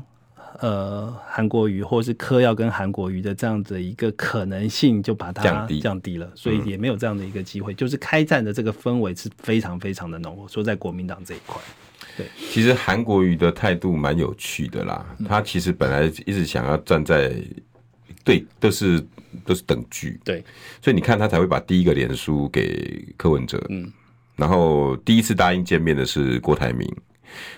呃，韩国瑜或是柯要跟韩国瑜的这样子的一个可能性，就把它降低降低了，所以也没有这样的一个机会。嗯、就是开战的这个氛围是非常非常的浓厚，说在国民党这一块。对，其实韩国瑜的态度蛮有趣的啦。他其实本来一直想要站在对，都是都是等距。对，所以你看他才会把第一个脸书给柯文哲，嗯，然后第一次答应见面的是郭台铭。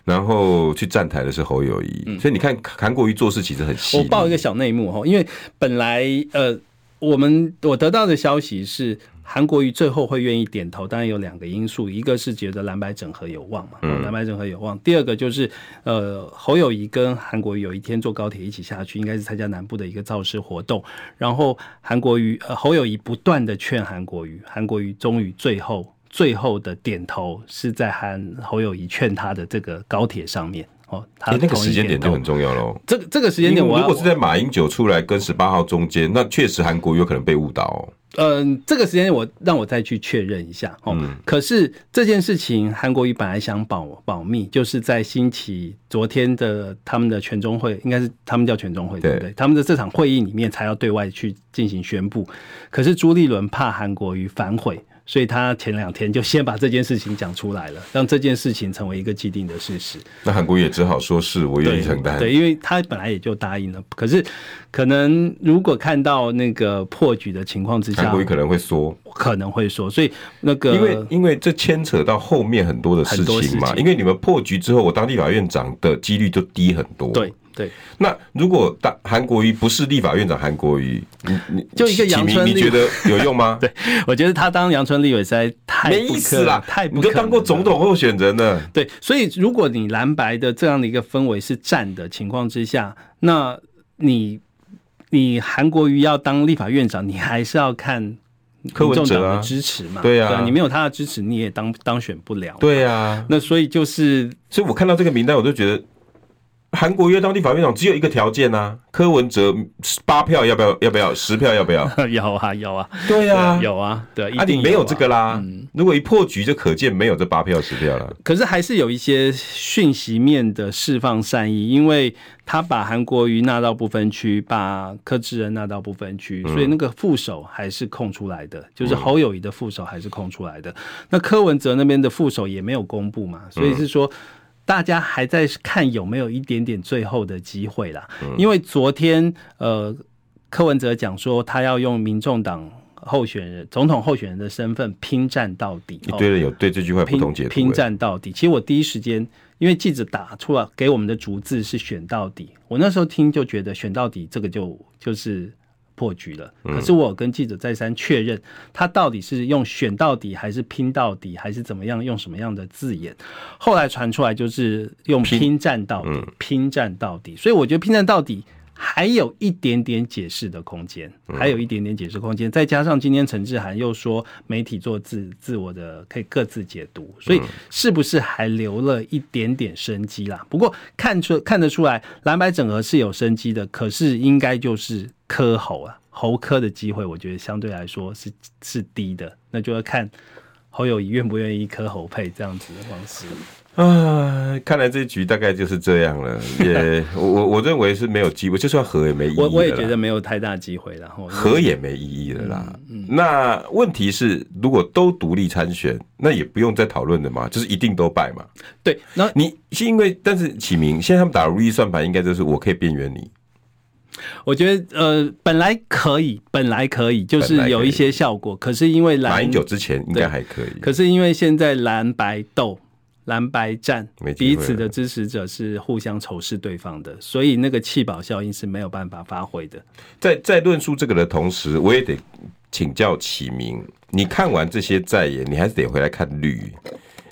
然后去站台的是侯友谊，嗯、所以你看韩国瑜做事其实很细。我报一个小内幕哈，因为本来呃，我们我得到的消息是韩国瑜最后会愿意点头，当然有两个因素，一个是觉得蓝白整合有望嘛，蓝白整合有望；第二个就是呃，侯友谊跟韩国瑜有一天坐高铁一起下去，应该是参加南部的一个造势活动，然后韩国瑜呃侯友谊不断的劝韩国瑜，韩国瑜终于最后。最后的点头是在韩侯友谊劝他的这个高铁上面哦。他那个时间点就很重要喽。这个这个时间点，我如果是在马英九出来跟十八号中间，那确实韩国有可能被误导哦。嗯，这个时间我让我再去确认一下哦。嗯、可是这件事情，韩国瑜本来想保保密，就是在星期昨天的他们的全中会，应该是他们叫全中会对不对？他们的这场会议里面才要对外去进行宣布。可是朱立伦怕韩国瑜反悔。所以他前两天就先把这件事情讲出来了，让这件事情成为一个既定的事实。那韩国也只好说是我愿意承担。对，因为他本来也就答应了。可是，可能如果看到那个破局的情况之下，韩国可能会说，可能会说。所以那个，因为因为这牵扯到后面很多的事情嘛。因为你们破局之后，我当立法院长的几率就低很多。对。对，那如果当韩国瑜不是立法院长，韩国瑜，你你就一个杨春，你觉得有用吗？[laughs] 对，我觉得他当杨春立委实在太没意思了，太不可。你都当过总统候选人了，对，所以如果你蓝白的这样的一个氛围是战的情况之下，那你你韩国瑜要当立法院长，你还是要看柯文哲的支持嘛？对啊，你没有他的支持，你也当当选不了。对啊，那所以就是，所以我看到这个名单，我就觉得。韩国瑜当地法院长只有一个条件啊，柯文哲八票要不要？要不要十票？要不要？[laughs] 有啊，有啊，对啊，有啊，对，啊，你没有这个啦。如果一破局，就可见没有这八票十票了。可是还是有一些讯息面的释放善意，因为他把韩国瑜纳到不分区，把柯志恩纳到不分区，所以那个副手还是空出来的，就是侯友宜的副手还是空出来的。那柯文哲那边的副手也没有公布嘛，所以是说。大家还在看有没有一点点最后的机会啦，因为昨天呃，柯文哲讲说他要用民众党候选人、总统候选人的身份拼战到底。一堆人有对这句话不同解读。拼战到底，其实我第一时间因为记者打出来给我们的逐字是选到底，我那时候听就觉得选到底这个就就是。破局了，可是我有跟记者再三确认，他到底是用选到底，还是拼到底，还是怎么样，用什么样的字眼？后来传出来就是用拼战到底，拼战到底。所以我觉得拼战到底还有一点点解释的空间，还有一点点解释空间。再加上今天陈志涵又说媒体做自自我的可以各自解读，所以是不是还留了一点点生机啦？不过看出看得出来，蓝白整合是有生机的，可是应该就是。磕猴啊，猴科的机会，我觉得相对来说是是低的，那就要看侯友谊愿不愿意磕侯配这样子的方式啊。看来这一局大概就是这样了，[laughs] 也我我我认为是没有机会，就算和也没意义。我我也觉得没有太大机会，然后和也没意义了啦。嗯嗯、那问题是，如果都独立参选，那也不用再讨论的嘛，就是一定都败嘛。对，那你是因为，但是启明现在他们打如意算盘，应该就是我可以边缘你。我觉得呃，本来可以，本来可以，就是有一些效果。可是因为蓝马英九之前应该还可以，可是因为现在蓝白斗、蓝白战，彼此的支持者是互相仇视对方的，所以那个气保效应是没有办法发挥的。在在论述这个的同时，我也得请教启明，你看完这些在野，你还是得回来看绿。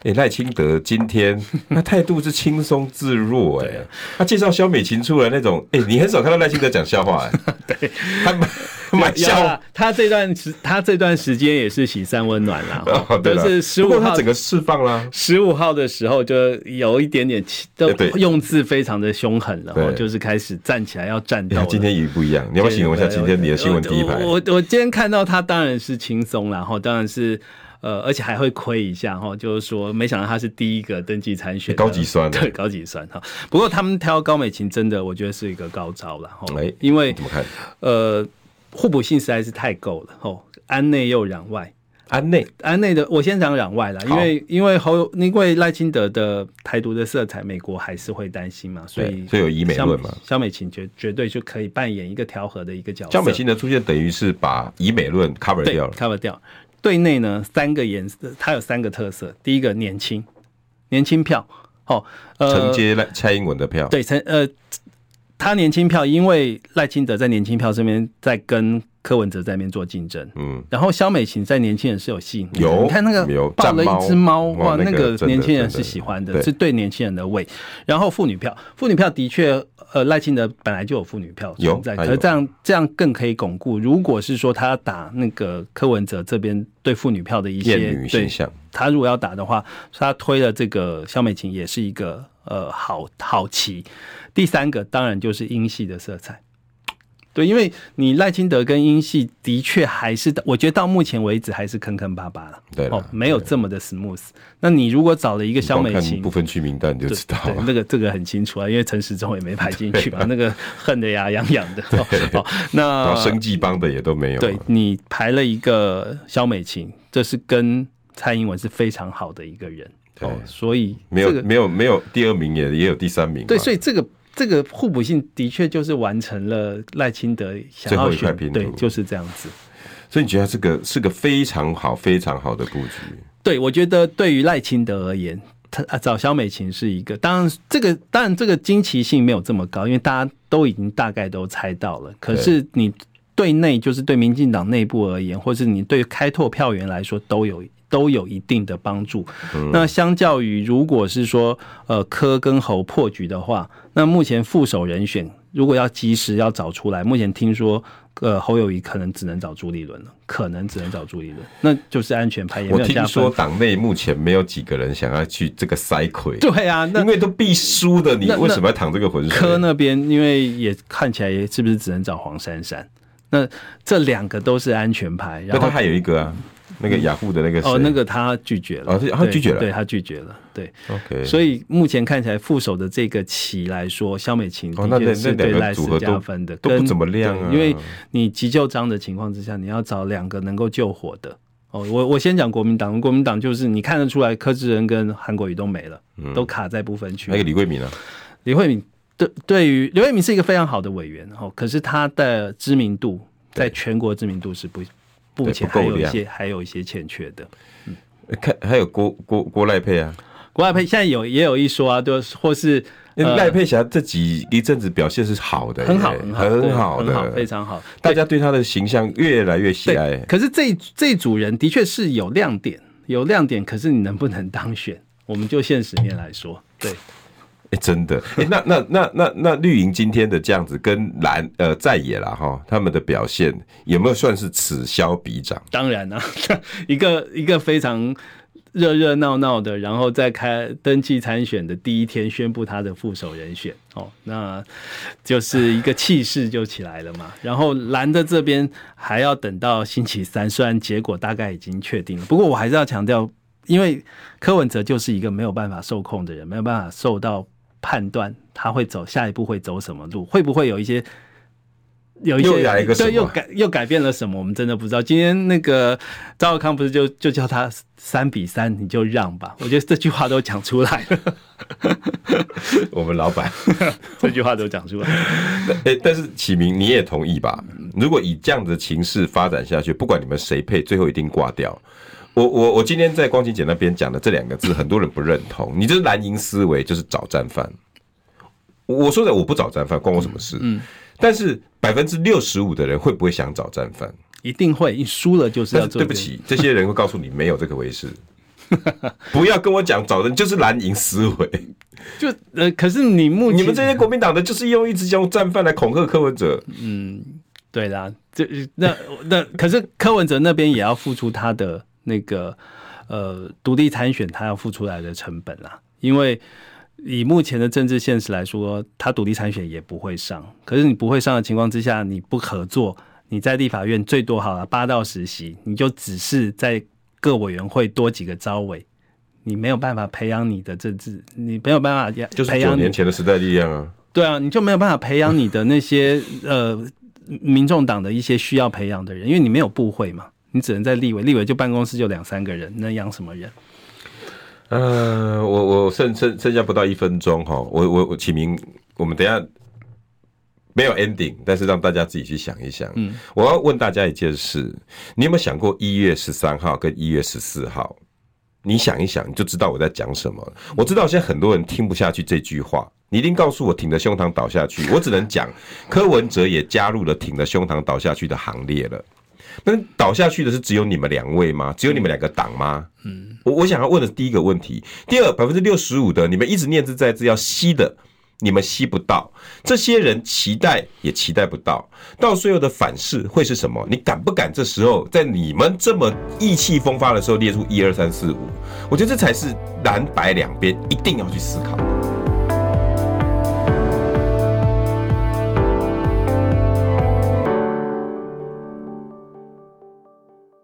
哎，赖、欸、清德今天 [laughs] 那态度是轻松自若哎、他介绍萧美琴出来那种，哎、欸，你很少看到赖清德讲笑话哎、欸，对，他 [laughs] 蛮笑，他这段时他这段时间也是喜三温暖啦，[laughs] 哦、对是十五号整个释放啦，十五号的时候就有一点点都用字非常的凶狠了，对就是开始站起来要战斗、欸。今天语不一样，你要不要形容一下今天你的新闻第一排？我我，我，我今天看到他当然是轻松，然后当然是。呃，而且还会亏一下哈，就是说，没想到他是第一个登记参选，高级酸，对，高级酸哈。不过他们挑高美琴，真的我觉得是一个高招了哈，欸、因为怎么看？呃，互补性实在是太够了哦，安内又攘外，安内安内的，我先讲攘外了，因为因为侯因为赖清德的台独的色彩，美国还是会担心嘛，所以所以有以美论嘛，肖美琴绝绝对就可以扮演一个调和的一个角色。萧美琴的出现等于是把以美论 cover 掉了，cover 掉。对内呢，三个颜色，它有三个特色。第一个年轻，年轻票，哦，呃，承接了蔡英文的票，对，承呃，他年轻票，因为赖清德在年轻票这边在跟柯文哲在那边做竞争，嗯，然后肖美琴在年轻人是有吸引力，有，你看那个抱了一只猫，哇，那个年轻人是喜欢的，是对年轻人的胃。然后妇女票，妇女票的确，呃，赖清德本来就有妇女票存在，可是这样这样更可以巩固。如果是说他打那个柯文哲这边对妇女票的一些女现象，他如果要打的话，他推了这个肖美琴也是一个。呃好好奇。第三个当然就是英系的色彩。对，因为你赖清德跟英系的确还是，我觉得到目前为止还是坑坑巴巴了。对哦，没有这么的 smooth。那你如果找了一个肖美琴，不分区名单你就知道了。那个这个很清楚啊，因为陈时中也没排进去嘛，那个恨得牙痒痒的。哦，那生计帮的也都没有。对，你排了一个肖美琴，这是跟蔡英文是非常好的一个人。哦，所以没有没有没有第二名也也有第三名。对，所以这个。这个互补性的确就是完成了赖清德想要选，对，就是这样子。所以你觉得这个是个非常好、非常好的布局？对，我觉得对于赖清德而言，他找萧美琴是一个。当然，这个当然这个惊奇性没有这么高，因为大家都已经大概都猜到了。可是你对内，就是对民进党内部而言，或是你对开拓票源来说，都有。都有一定的帮助。那相较于，如果是说呃柯跟侯破局的话，那目前副手人选如果要及时要找出来，目前听说呃侯友谊可能只能找朱立伦了，可能只能找朱立伦，那就是安全牌。我听说党内目前没有几个人想要去这个塞魁。对啊，那因为都必输的，你为什么要淌这个浑水？柯那边因为也看起来也是不是只能找黄珊珊？那这两个都是安全牌，然后他还有一个啊。那个雅虎的那个哦，那个他拒绝了，哦，他拒绝了，对，他拒绝了，对，OK。所以目前看起来副手的这个棋来说，肖美琴的确是对赖斯加分的，都不怎么亮啊。因为你急救章的情况之下，你要找两个能够救火的。哦，我我先讲国民党，国民党就是你看得出来，柯志恩跟韩国瑜都没了，都卡在不分区。那个李慧敏呢？李慧敏对对于李慧敏是一个非常好的委员哦，可是他的知名度在全国知名度是不。目前还有一些还有一些欠缺的，嗯，看还有郭郭郭赖佩啊，郭赖佩现在有也有一说啊，就或是赖佩霞这几一阵子表现是好的，很好很好很好的，非常好，大家对他的形象越来越喜爱。可是这这组人的确是有亮点，有亮点，可是你能不能当选？我们就现实面来说，对。真的，那那那那那绿营今天的这样子跟蓝呃在野了哈，他们的表现有没有算是此消彼长？当然啊，[laughs] 一个一个非常热热闹闹的，然后在开登记参选的第一天宣布他的副手人选哦，那就是一个气势就起来了嘛。然后蓝的这边还要等到星期三，虽然结果大概已经确定了，不过我还是要强调，因为柯文哲就是一个没有办法受控的人，没有办法受到。判断他会走下一步会走什么路，会不会有一些有一些对又改又改变了什么？我们真的不知道。今天那个赵少康不是就就叫他三比三你就让吧？我觉得这句话都讲出来了。[laughs] 我们老板 [laughs] 这句话都讲出来了。[laughs] 哎，但是启明你也同意吧？如果以这样的情势发展下去，不管你们谁配，最后一定挂掉。我我我今天在光晴姐那边讲的这两个字，很多人不认同。你这是蓝营思维，就是找战犯。我说的我不找战犯，关我什么事？嗯。但是百分之六十五的人会不会想找战犯？一定会，一输了就是要做。对不起，这些人会告诉你没有这个回事。不要跟我讲找人就是蓝营思维。[laughs] 就呃，可是你目前你们这些国民党的，就是用一直用战犯来恐吓柯文哲。嗯，对啦，这那那可是柯文哲那边也要付出他的。那个呃，独立参选他要付出来的成本啦，因为以目前的政治现实来说，他独立参选也不会上。可是你不会上的情况之下，你不合作，你在立法院最多好了八到十席，你就只是在各委员会多几个招委，你没有办法培养你的政治，你没有办法。就是九年前的时代力量啊。对啊，你就没有办法培养你的那些呃民众党的一些需要培养的人，因为你没有部会嘛。你只能在立委，立委就办公室就两三个人，能养什么人？呃，我我剩剩剩下不到一分钟哈，我我我启明，我们等一下没有 ending，但是让大家自己去想一想。嗯，我要问大家一件事，你有没有想过一月十三号跟一月十四号？你想一想，你就知道我在讲什么。我知道现在很多人听不下去这句话，你一定告诉我挺着胸膛倒下去。我只能讲，柯文哲也加入了挺着胸膛倒下去的行列了。那倒下去的是只有你们两位吗？只有你们两个党吗？嗯，我我想要问的是第一个问题。第二，百分之六十五的你们一直念兹在兹要吸的，你们吸不到。这些人期待也期待不到。到最后的反噬会是什么？你敢不敢这时候在你们这么意气风发的时候列出一二三四五？我觉得这才是蓝白两边一定要去思考。